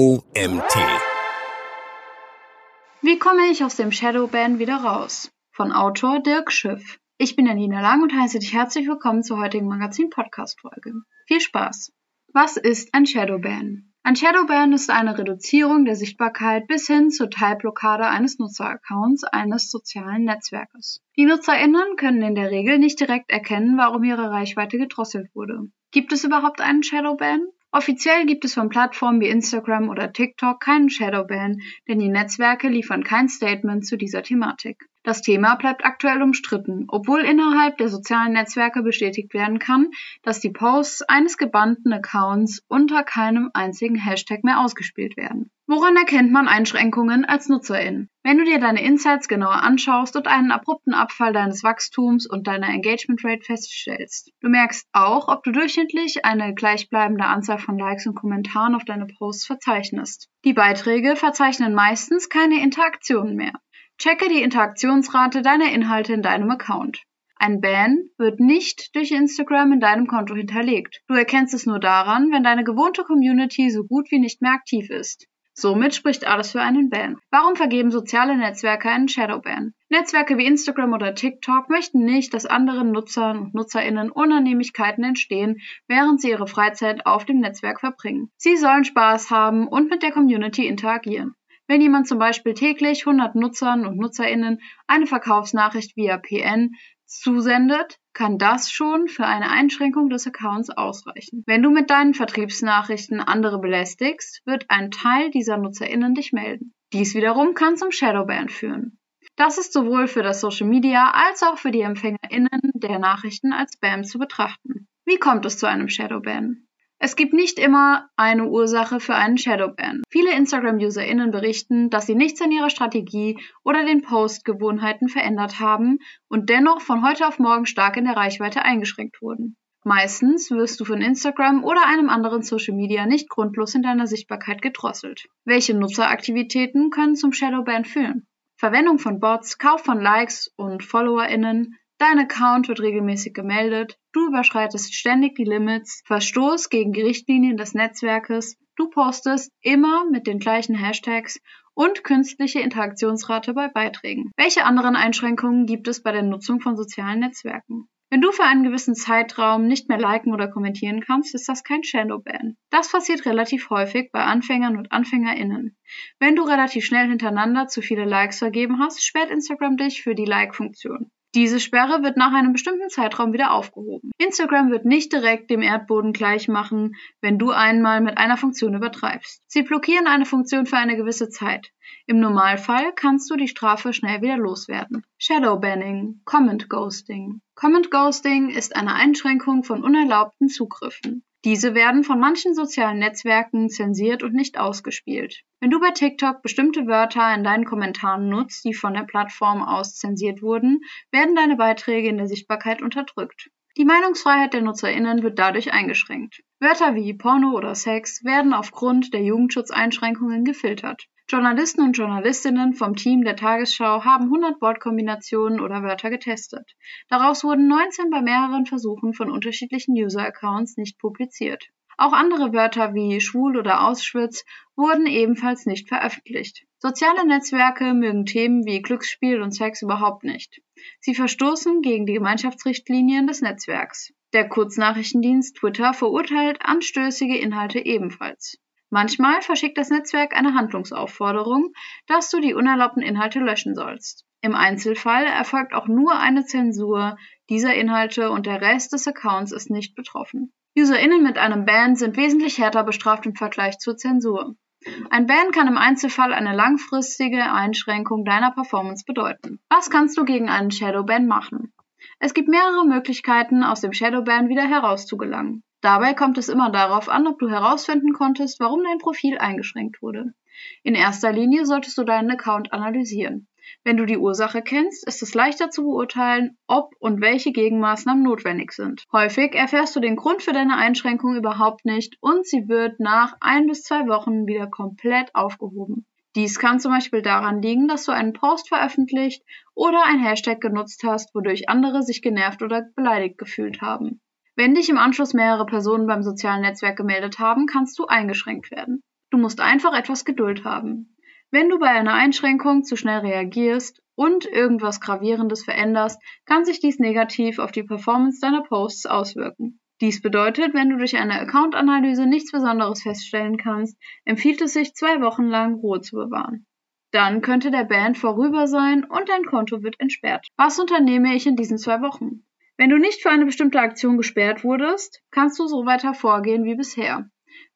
OMT. Wie komme ich aus dem Shadowban wieder raus? Von Autor Dirk Schiff. Ich bin Janina Lang und heiße dich herzlich willkommen zur heutigen Magazin-Podcast-Folge. Viel Spaß! Was ist ein Shadowban? Ein Shadowban ist eine Reduzierung der Sichtbarkeit bis hin zur Teilblockade eines Nutzeraccounts eines sozialen Netzwerkes. Die NutzerInnen können in der Regel nicht direkt erkennen, warum ihre Reichweite gedrosselt wurde. Gibt es überhaupt einen Shadowban? Offiziell gibt es von Plattformen wie Instagram oder TikTok keinen Shadowban, denn die Netzwerke liefern kein Statement zu dieser Thematik. Das Thema bleibt aktuell umstritten, obwohl innerhalb der sozialen Netzwerke bestätigt werden kann, dass die Posts eines gebannten Accounts unter keinem einzigen Hashtag mehr ausgespielt werden. Woran erkennt man Einschränkungen als Nutzerin? Wenn du dir deine Insights genauer anschaust und einen abrupten Abfall deines Wachstums und deiner Engagement Rate feststellst. Du merkst auch, ob du durchschnittlich eine gleichbleibende Anzahl von Likes und Kommentaren auf deine Posts verzeichnest. Die Beiträge verzeichnen meistens keine Interaktionen mehr. Checke die Interaktionsrate deiner Inhalte in deinem Account. Ein Ban wird nicht durch Instagram in deinem Konto hinterlegt. Du erkennst es nur daran, wenn deine gewohnte Community so gut wie nicht mehr aktiv ist. Somit spricht alles für einen Ban. Warum vergeben soziale Netzwerke einen Shadowban? Netzwerke wie Instagram oder TikTok möchten nicht, dass anderen Nutzern und Nutzerinnen Unannehmlichkeiten entstehen, während sie ihre Freizeit auf dem Netzwerk verbringen. Sie sollen Spaß haben und mit der Community interagieren. Wenn jemand zum Beispiel täglich 100 Nutzern und Nutzerinnen eine Verkaufsnachricht via PN zusendet, kann das schon für eine Einschränkung des Accounts ausreichen. Wenn du mit deinen Vertriebsnachrichten andere belästigst, wird ein Teil dieser NutzerInnen dich melden. Dies wiederum kann zum Shadowban führen. Das ist sowohl für das Social Media als auch für die EmpfängerInnen der Nachrichten als Spam zu betrachten. Wie kommt es zu einem Shadowban? Es gibt nicht immer eine Ursache für einen Shadowban. Viele Instagram-UserInnen berichten, dass sie nichts an ihrer Strategie oder den Postgewohnheiten verändert haben und dennoch von heute auf morgen stark in der Reichweite eingeschränkt wurden. Meistens wirst du von Instagram oder einem anderen Social Media nicht grundlos in deiner Sichtbarkeit gedrosselt. Welche Nutzeraktivitäten können zum Shadowban führen? Verwendung von Bots, Kauf von Likes und FollowerInnen, Dein Account wird regelmäßig gemeldet, du überschreitest ständig die Limits, Verstoß gegen die Richtlinien des Netzwerkes, du postest immer mit den gleichen Hashtags und künstliche Interaktionsrate bei Beiträgen. Welche anderen Einschränkungen gibt es bei der Nutzung von sozialen Netzwerken? Wenn du für einen gewissen Zeitraum nicht mehr liken oder kommentieren kannst, ist das kein Shadowban. Das passiert relativ häufig bei Anfängern und AnfängerInnen. Wenn du relativ schnell hintereinander zu viele Likes vergeben hast, sperrt Instagram dich für die Like-Funktion. Diese Sperre wird nach einem bestimmten Zeitraum wieder aufgehoben. Instagram wird nicht direkt dem Erdboden gleich machen, wenn du einmal mit einer Funktion übertreibst. Sie blockieren eine Funktion für eine gewisse Zeit. Im Normalfall kannst du die Strafe schnell wieder loswerden. Shadow Banning, Comment Ghosting. Comment Ghosting ist eine Einschränkung von unerlaubten Zugriffen. Diese werden von manchen sozialen Netzwerken zensiert und nicht ausgespielt. Wenn du bei TikTok bestimmte Wörter in deinen Kommentaren nutzt, die von der Plattform aus zensiert wurden, werden deine Beiträge in der Sichtbarkeit unterdrückt. Die Meinungsfreiheit der NutzerInnen wird dadurch eingeschränkt. Wörter wie Porno oder Sex werden aufgrund der Jugendschutzeinschränkungen gefiltert. Journalisten und Journalistinnen vom Team der Tagesschau haben 100 Wortkombinationen oder Wörter getestet. Daraus wurden 19 bei mehreren Versuchen von unterschiedlichen User-Accounts nicht publiziert. Auch andere Wörter wie schwul oder Auschwitz wurden ebenfalls nicht veröffentlicht. Soziale Netzwerke mögen Themen wie Glücksspiel und Sex überhaupt nicht. Sie verstoßen gegen die Gemeinschaftsrichtlinien des Netzwerks. Der Kurznachrichtendienst Twitter verurteilt anstößige Inhalte ebenfalls. Manchmal verschickt das Netzwerk eine Handlungsaufforderung, dass du die unerlaubten Inhalte löschen sollst. Im Einzelfall erfolgt auch nur eine Zensur dieser Inhalte und der Rest des Accounts ist nicht betroffen. UserInnen mit einem Ban sind wesentlich härter bestraft im Vergleich zur Zensur. Ein Ban kann im Einzelfall eine langfristige Einschränkung deiner Performance bedeuten. Was kannst du gegen einen Shadowban machen? Es gibt mehrere Möglichkeiten, aus dem Shadowban wieder herauszugelangen. Dabei kommt es immer darauf an, ob du herausfinden konntest, warum dein Profil eingeschränkt wurde. In erster Linie solltest du deinen Account analysieren. Wenn du die Ursache kennst, ist es leichter zu beurteilen, ob und welche Gegenmaßnahmen notwendig sind. Häufig erfährst du den Grund für deine Einschränkung überhaupt nicht und sie wird nach ein bis zwei Wochen wieder komplett aufgehoben. Dies kann zum Beispiel daran liegen, dass du einen Post veröffentlicht oder ein Hashtag genutzt hast, wodurch andere sich genervt oder beleidigt gefühlt haben. Wenn dich im Anschluss mehrere Personen beim sozialen Netzwerk gemeldet haben, kannst du eingeschränkt werden. Du musst einfach etwas Geduld haben. Wenn du bei einer Einschränkung zu schnell reagierst und irgendwas Gravierendes veränderst, kann sich dies negativ auf die Performance deiner Posts auswirken. Dies bedeutet, wenn du durch eine Account-Analyse nichts Besonderes feststellen kannst, empfiehlt es sich, zwei Wochen lang Ruhe zu bewahren. Dann könnte der Band vorüber sein und dein Konto wird entsperrt. Was unternehme ich in diesen zwei Wochen? Wenn du nicht für eine bestimmte Aktion gesperrt wurdest, kannst du so weiter vorgehen wie bisher.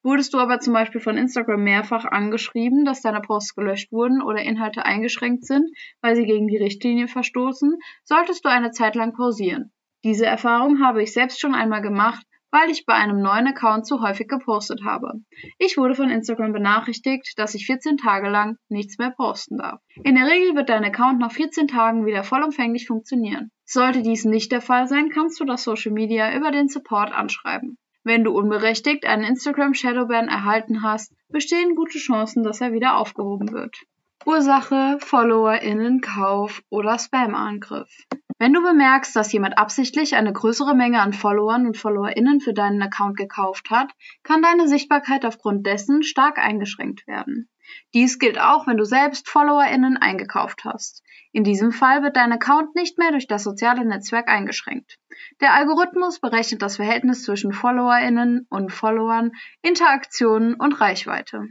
Wurdest du aber zum Beispiel von Instagram mehrfach angeschrieben, dass deine Posts gelöscht wurden oder Inhalte eingeschränkt sind, weil sie gegen die Richtlinie verstoßen, solltest du eine Zeit lang pausieren. Diese Erfahrung habe ich selbst schon einmal gemacht, weil ich bei einem neuen Account zu häufig gepostet habe. Ich wurde von Instagram benachrichtigt, dass ich 14 Tage lang nichts mehr posten darf. In der Regel wird dein Account nach 14 Tagen wieder vollumfänglich funktionieren. Sollte dies nicht der Fall sein, kannst du das Social Media über den Support anschreiben. Wenn du unberechtigt einen Instagram Shadowban erhalten hast, bestehen gute Chancen, dass er wieder aufgehoben wird. Ursache, FollowerInnen-Kauf oder Spam-Angriff. Wenn du bemerkst, dass jemand absichtlich eine größere Menge an Followern und FollowerInnen für deinen Account gekauft hat, kann deine Sichtbarkeit aufgrund dessen stark eingeschränkt werden. Dies gilt auch, wenn du selbst FollowerInnen eingekauft hast. In diesem Fall wird dein Account nicht mehr durch das soziale Netzwerk eingeschränkt. Der Algorithmus berechnet das Verhältnis zwischen FollowerInnen und Followern, Interaktionen und Reichweite.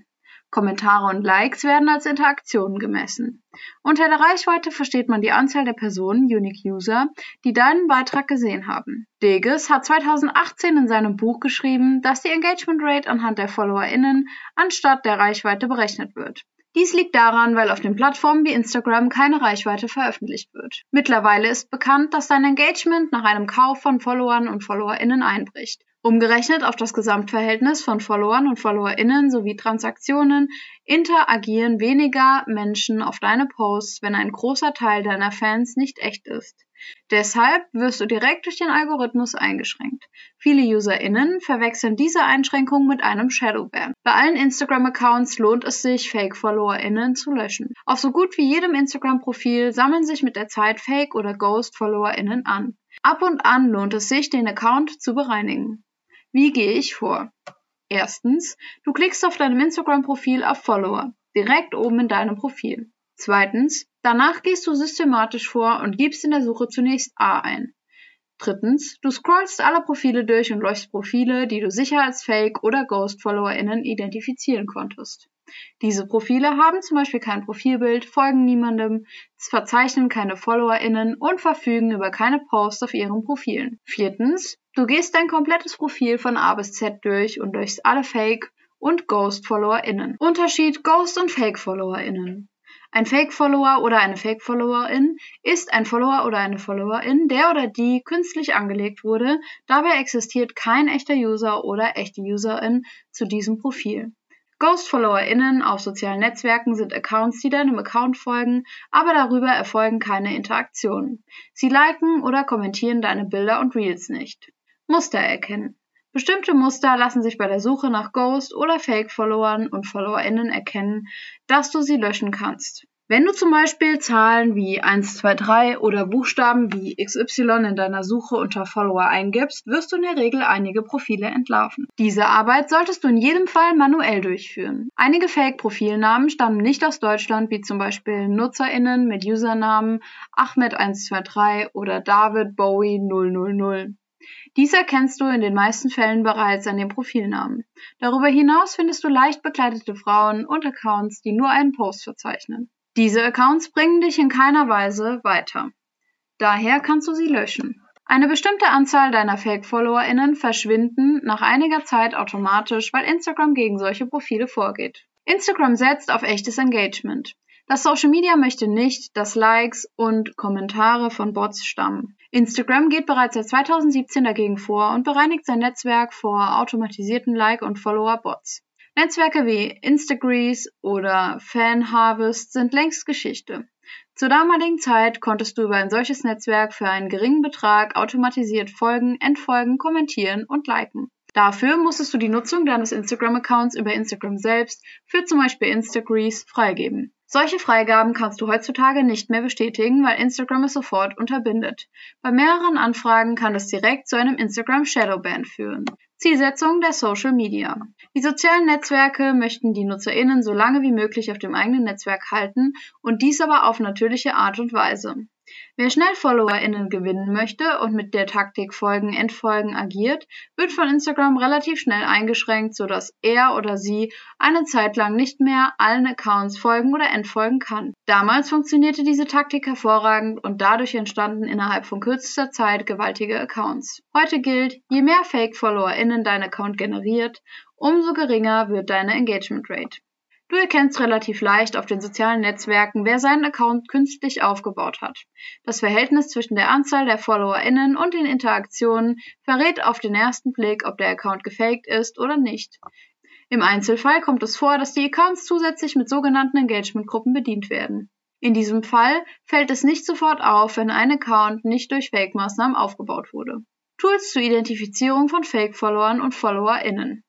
Kommentare und Likes werden als Interaktionen gemessen. Unter der Reichweite versteht man die Anzahl der Personen, Unique User, die deinen Beitrag gesehen haben. Deges hat 2018 in seinem Buch geschrieben, dass die Engagement Rate anhand der FollowerInnen anstatt der Reichweite berechnet wird. Dies liegt daran, weil auf den Plattformen wie Instagram keine Reichweite veröffentlicht wird. Mittlerweile ist bekannt, dass dein Engagement nach einem Kauf von Followern und FollowerInnen einbricht. Umgerechnet auf das Gesamtverhältnis von Followern und FollowerInnen sowie Transaktionen interagieren weniger Menschen auf deine Posts, wenn ein großer Teil deiner Fans nicht echt ist. Deshalb wirst du direkt durch den Algorithmus eingeschränkt. Viele UserInnen verwechseln diese Einschränkung mit einem Shadowban. Bei allen Instagram-Accounts lohnt es sich, Fake-FollowerInnen zu löschen. Auf so gut wie jedem Instagram-Profil sammeln sich mit der Zeit Fake- oder Ghost-FollowerInnen an. Ab und an lohnt es sich, den Account zu bereinigen. Wie gehe ich vor? Erstens, du klickst auf deinem Instagram-Profil auf Follower, direkt oben in deinem Profil. Zweitens, danach gehst du systematisch vor und gibst in der Suche zunächst A ein. Drittens, du scrollst alle Profile durch und löschst Profile, die du sicher als Fake- oder Ghost-FollowerInnen identifizieren konntest. Diese Profile haben zum Beispiel kein Profilbild, folgen niemandem, verzeichnen keine FollowerInnen und verfügen über keine Posts auf ihren Profilen. Viertens, Du gehst dein komplettes Profil von A bis Z durch und durchs alle Fake- und Ghost-FollowerInnen. Unterschied Ghost- und Fake-FollowerInnen. Ein Fake-Follower oder eine Fake-Followerin ist ein Follower oder eine Followerin, der oder die künstlich angelegt wurde. Dabei existiert kein echter User oder echte Userin zu diesem Profil. Ghost-FollowerInnen auf sozialen Netzwerken sind Accounts, die deinem Account folgen, aber darüber erfolgen keine Interaktionen. Sie liken oder kommentieren deine Bilder und Reels nicht. Muster erkennen. Bestimmte Muster lassen sich bei der Suche nach Ghost- oder Fake-Followern und FollowerInnen erkennen, dass du sie löschen kannst. Wenn du zum Beispiel Zahlen wie 123 oder Buchstaben wie XY in deiner Suche unter Follower eingibst, wirst du in der Regel einige Profile entlarven. Diese Arbeit solltest du in jedem Fall manuell durchführen. Einige Fake-Profilnamen stammen nicht aus Deutschland, wie zum Beispiel NutzerInnen mit Usernamen Ahmed123 oder David Bowie 000. Dies erkennst du in den meisten Fällen bereits an dem Profilnamen. Darüber hinaus findest du leicht bekleidete Frauen und Accounts, die nur einen Post verzeichnen. Diese Accounts bringen dich in keiner Weise weiter. Daher kannst du sie löschen. Eine bestimmte Anzahl deiner Fake-FollowerInnen verschwinden nach einiger Zeit automatisch, weil Instagram gegen solche Profile vorgeht. Instagram setzt auf echtes Engagement. Das Social Media möchte nicht, dass Likes und Kommentare von Bots stammen. Instagram geht bereits seit 2017 dagegen vor und bereinigt sein Netzwerk vor automatisierten Like- und Follower-Bots. Netzwerke wie Instagrease oder Fanharvest sind längst Geschichte. Zur damaligen Zeit konntest du über ein solches Netzwerk für einen geringen Betrag automatisiert folgen, entfolgen, kommentieren und liken. Dafür musstest du die Nutzung deines Instagram-Accounts über Instagram selbst für zum Beispiel Instagrease freigeben. Solche Freigaben kannst du heutzutage nicht mehr bestätigen, weil Instagram es sofort unterbindet. Bei mehreren Anfragen kann es direkt zu einem Instagram Shadowban führen. Zielsetzung der Social Media. Die sozialen Netzwerke möchten die NutzerInnen so lange wie möglich auf dem eigenen Netzwerk halten und dies aber auf natürliche Art und Weise. Wer schnell FollowerInnen gewinnen möchte und mit der Taktik Folgen, Entfolgen agiert, wird von Instagram relativ schnell eingeschränkt, sodass er oder sie eine Zeit lang nicht mehr allen Accounts folgen oder entfolgen kann. Damals funktionierte diese Taktik hervorragend und dadurch entstanden innerhalb von kürzester Zeit gewaltige Accounts. Heute gilt, je mehr Fake-FollowerInnen dein Account generiert, umso geringer wird deine Engagement Rate. Du erkennst relativ leicht auf den sozialen Netzwerken, wer seinen Account künstlich aufgebaut hat. Das Verhältnis zwischen der Anzahl der FollowerInnen und den Interaktionen verrät auf den ersten Blick, ob der Account gefaked ist oder nicht. Im Einzelfall kommt es vor, dass die Accounts zusätzlich mit sogenannten Engagement-Gruppen bedient werden. In diesem Fall fällt es nicht sofort auf, wenn ein Account nicht durch Fake-Maßnahmen aufgebaut wurde. Tools zur Identifizierung von Fake-Followern und FollowerInnen.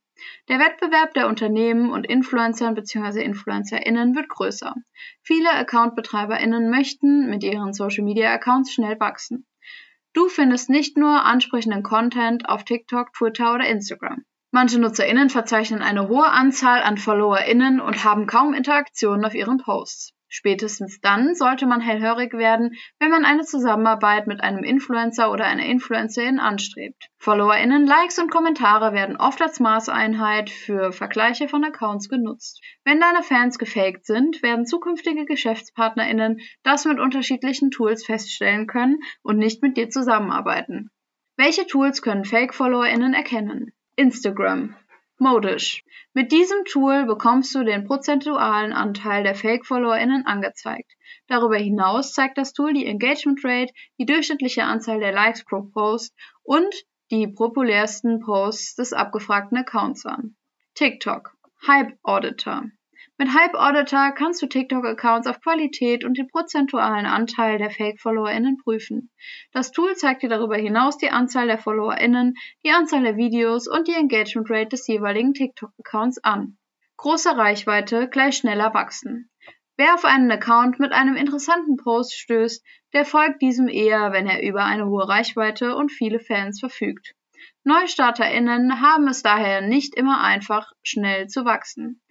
Der Wettbewerb der Unternehmen und Influencern bzw. InfluencerInnen wird größer. Viele Account-BetreiberInnen möchten mit ihren Social-Media-Accounts schnell wachsen. Du findest nicht nur ansprechenden Content auf TikTok, Twitter oder Instagram. Manche NutzerInnen verzeichnen eine hohe Anzahl an FollowerInnen und haben kaum Interaktionen auf ihren Posts. Spätestens dann sollte man hellhörig werden, wenn man eine Zusammenarbeit mit einem Influencer oder einer Influencerin anstrebt. FollowerInnen, Likes und Kommentare werden oft als Maßeinheit für Vergleiche von Accounts genutzt. Wenn deine Fans gefaked sind, werden zukünftige GeschäftspartnerInnen das mit unterschiedlichen Tools feststellen können und nicht mit dir zusammenarbeiten. Welche Tools können Fake-FollowerInnen erkennen? Instagram Modisch. Mit diesem Tool bekommst du den prozentualen Anteil der Fake-FollowerInnen angezeigt. Darüber hinaus zeigt das Tool die Engagement Rate, die durchschnittliche Anzahl der Likes pro Post und die populärsten Posts des abgefragten Accounts an. TikTok. Hype Auditor. Mit Hype Auditor kannst du TikTok-Accounts auf Qualität und den prozentualen Anteil der Fake-FollowerInnen prüfen. Das Tool zeigt dir darüber hinaus die Anzahl der FollowerInnen, die Anzahl der Videos und die Engagement Rate des jeweiligen TikTok-Accounts an. Große Reichweite gleich schneller wachsen. Wer auf einen Account mit einem interessanten Post stößt, der folgt diesem eher, wenn er über eine hohe Reichweite und viele Fans verfügt. NeustarterInnen haben es daher nicht immer einfach, schnell zu wachsen.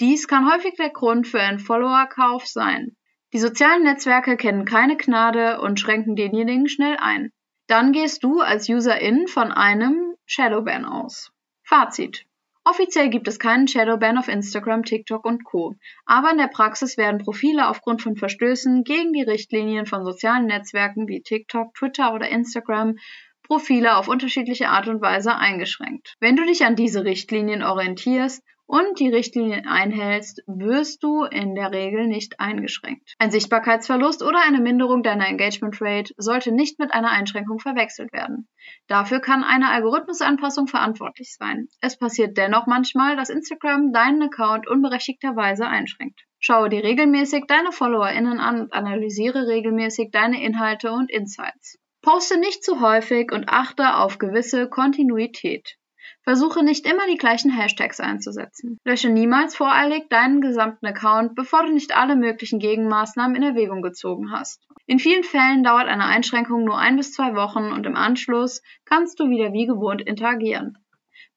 Dies kann häufig der Grund für einen Follower-Kauf sein. Die sozialen Netzwerke kennen keine Gnade und schränken denjenigen schnell ein. Dann gehst du als Userin von einem Shadowban aus. Fazit. Offiziell gibt es keinen Shadowban auf Instagram, TikTok und Co. Aber in der Praxis werden Profile aufgrund von Verstößen gegen die Richtlinien von sozialen Netzwerken wie TikTok, Twitter oder Instagram Profile auf unterschiedliche Art und Weise eingeschränkt. Wenn du dich an diese Richtlinien orientierst und die Richtlinien einhältst, wirst du in der Regel nicht eingeschränkt. Ein Sichtbarkeitsverlust oder eine Minderung deiner Engagement Rate sollte nicht mit einer Einschränkung verwechselt werden. Dafür kann eine Algorithmusanpassung verantwortlich sein. Es passiert dennoch manchmal, dass Instagram deinen Account unberechtigterweise einschränkt. Schaue dir regelmäßig deine FollowerInnen an und analysiere regelmäßig deine Inhalte und Insights. Poste nicht zu häufig und achte auf gewisse Kontinuität. Versuche nicht immer die gleichen Hashtags einzusetzen. Lösche niemals voreilig deinen gesamten Account, bevor du nicht alle möglichen Gegenmaßnahmen in Erwägung gezogen hast. In vielen Fällen dauert eine Einschränkung nur ein bis zwei Wochen und im Anschluss kannst du wieder wie gewohnt interagieren.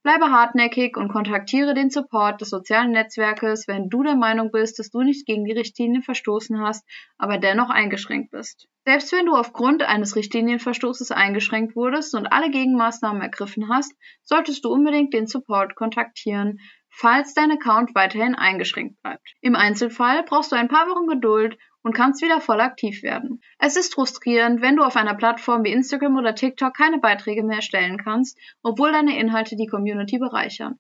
Bleibe hartnäckig und kontaktiere den Support des sozialen Netzwerkes, wenn du der Meinung bist, dass du nicht gegen die Richtlinien verstoßen hast, aber dennoch eingeschränkt bist. Selbst wenn du aufgrund eines Richtlinienverstoßes eingeschränkt wurdest und alle Gegenmaßnahmen ergriffen hast, solltest du unbedingt den Support kontaktieren, falls dein Account weiterhin eingeschränkt bleibt. Im Einzelfall brauchst du ein paar Wochen Geduld und kannst wieder voll aktiv werden. Es ist frustrierend, wenn du auf einer Plattform wie Instagram oder TikTok keine Beiträge mehr erstellen kannst, obwohl deine Inhalte die Community bereichern.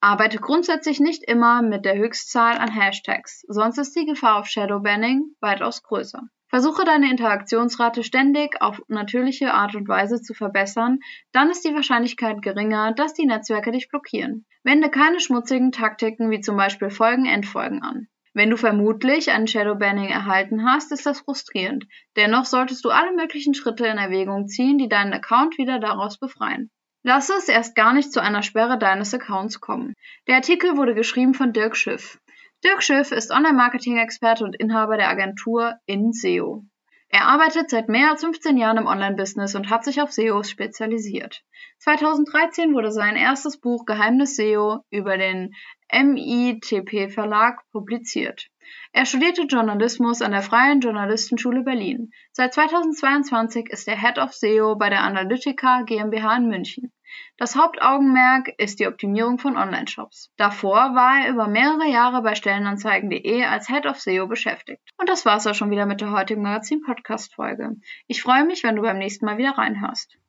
Arbeite grundsätzlich nicht immer mit der Höchstzahl an Hashtags, sonst ist die Gefahr auf Shadowbanning weitaus größer. Versuche deine Interaktionsrate ständig auf natürliche Art und Weise zu verbessern, dann ist die Wahrscheinlichkeit geringer, dass die Netzwerke dich blockieren. Wende keine schmutzigen Taktiken wie zum Beispiel Folgen-Endfolgen an. Wenn du vermutlich ein Shadowbanning erhalten hast, ist das frustrierend. Dennoch solltest du alle möglichen Schritte in Erwägung ziehen, die deinen Account wieder daraus befreien. Lasse es erst gar nicht zu einer Sperre deines Accounts kommen. Der Artikel wurde geschrieben von Dirk Schiff. Dirk Schiff ist Online-Marketing-Experte und Inhaber der Agentur InSEO. Er arbeitet seit mehr als 15 Jahren im Online-Business und hat sich auf SEO spezialisiert. 2013 wurde sein erstes Buch Geheimnis SEO über den MITP Verlag publiziert. Er studierte Journalismus an der Freien Journalistenschule Berlin. Seit 2022 ist er Head of SEO bei der Analytica GmbH in München. Das Hauptaugenmerk ist die Optimierung von Online-Shops. Davor war er über mehrere Jahre bei Stellenanzeigen.de als Head of SEO beschäftigt. Und das war's auch schon wieder mit der heutigen Magazin-Podcast-Folge. Ich freue mich, wenn du beim nächsten Mal wieder reinhörst.